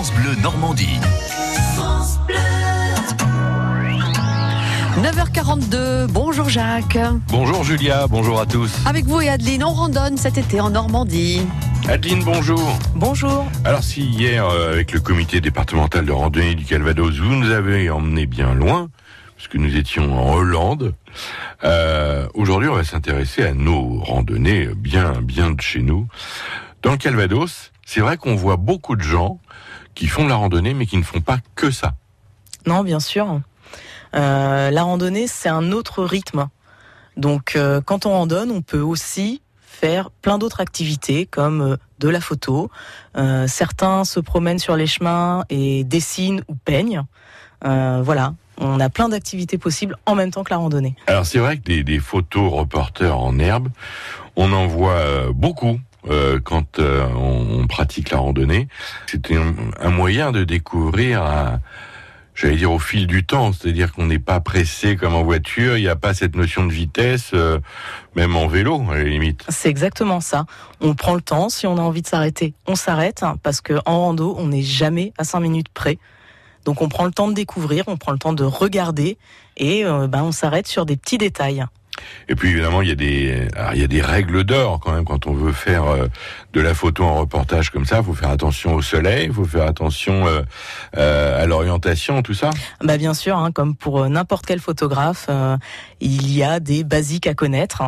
France Bleu Normandie. 9h42, bonjour Jacques. Bonjour Julia, bonjour à tous. Avec vous et Adeline, on randonne cet été en Normandie. Adeline, bonjour. Bonjour. Alors si hier, euh, avec le comité départemental de randonnée du Calvados, vous nous avez emmené bien loin, puisque nous étions en Hollande, euh, aujourd'hui on va s'intéresser à nos randonnées bien, bien de chez nous. Dans le Calvados, c'est vrai qu'on voit beaucoup de gens qui font de la randonnée, mais qui ne font pas que ça. Non, bien sûr. Euh, la randonnée, c'est un autre rythme. Donc, euh, quand on randonne, on peut aussi faire plein d'autres activités comme euh, de la photo. Euh, certains se promènent sur les chemins et dessinent ou peignent. Euh, voilà, on a plein d'activités possibles en même temps que la randonnée. Alors c'est vrai que des, des photos reporters en herbe, on en voit beaucoup. Euh, quand euh, on, pratique la randonnée, c'est un, moyen de découvrir, j'allais dire au fil du temps, c'est-à-dire qu'on n'est pas pressé comme en voiture, il n'y a pas cette notion de vitesse, euh, même en vélo à la limite. C'est exactement ça. On prend le temps. Si on a envie de s'arrêter, on s'arrête hein, parce que en rando, on n'est jamais à 5 minutes près. Donc on prend le temps de découvrir, on prend le temps de regarder et ben, on s'arrête sur des petits détails. Et puis évidemment, il y a des, il y a des règles d'or quand même quand on veut faire euh, de la photo en reportage comme ça. Il faut faire attention au soleil, il faut faire attention euh, euh, à l'orientation, tout ça. Bah bien sûr, hein, comme pour euh, n'importe quel photographe, euh, il y a des basiques à connaître.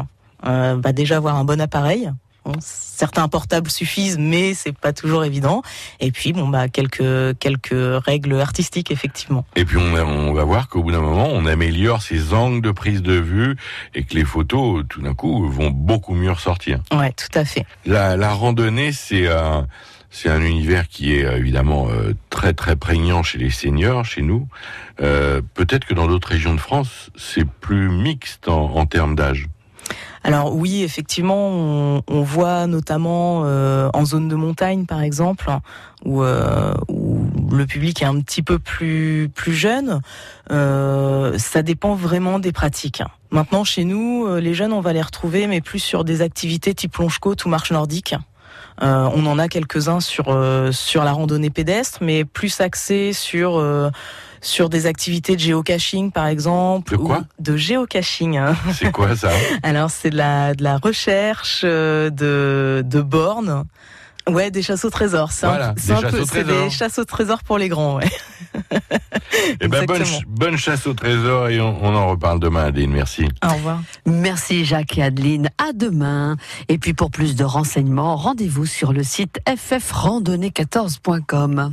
Euh, bah déjà avoir un bon appareil. Bon, certains portables suffisent, mais c'est pas toujours évident. Et puis bon bah quelques quelques règles artistiques effectivement. Et puis on, on va voir qu'au bout d'un moment, on améliore ses angles de prise de vue et que les photos, tout d'un coup, vont beaucoup mieux ressortir. Ouais, tout à fait. La, la randonnée, c'est un, c'est un univers qui est évidemment euh, très très prégnant chez les seniors, chez nous. Euh, Peut-être que dans d'autres régions de France, c'est plus mixte en, en termes d'âge. Alors oui, effectivement, on, voit notamment euh, en zone de montagne, par exemple, où, euh, où le public est un petit peu plus plus jeune. Euh, ça dépend vraiment des pratiques. Maintenant, chez nous, les jeunes, on va les retrouver, mais plus sur des activités type plonge-côte ou marche nordique. On en a quelques-uns sur sur la randonnée pédestre, mais plus axés sur sur des activités de géocaching, par exemple. De quoi? ou De géocaching. hein. C'est quoi ça? Alors c'est de la, de la recherche euh, de, de bornes. Ouais, des chasses au trésor. C'est Voilà, un, des peu, au c'est trésor. des chasses au trésor pour les grands, ouais. Eh ben, bonne, bonne chasse au trésor et on, on en reparle demain, Adeline. Merci. Au revoir. Merci Jacques et Adeline. À demain. Et puis pour plus de renseignements, rendez-vous sur le site ffrandonnée14.com.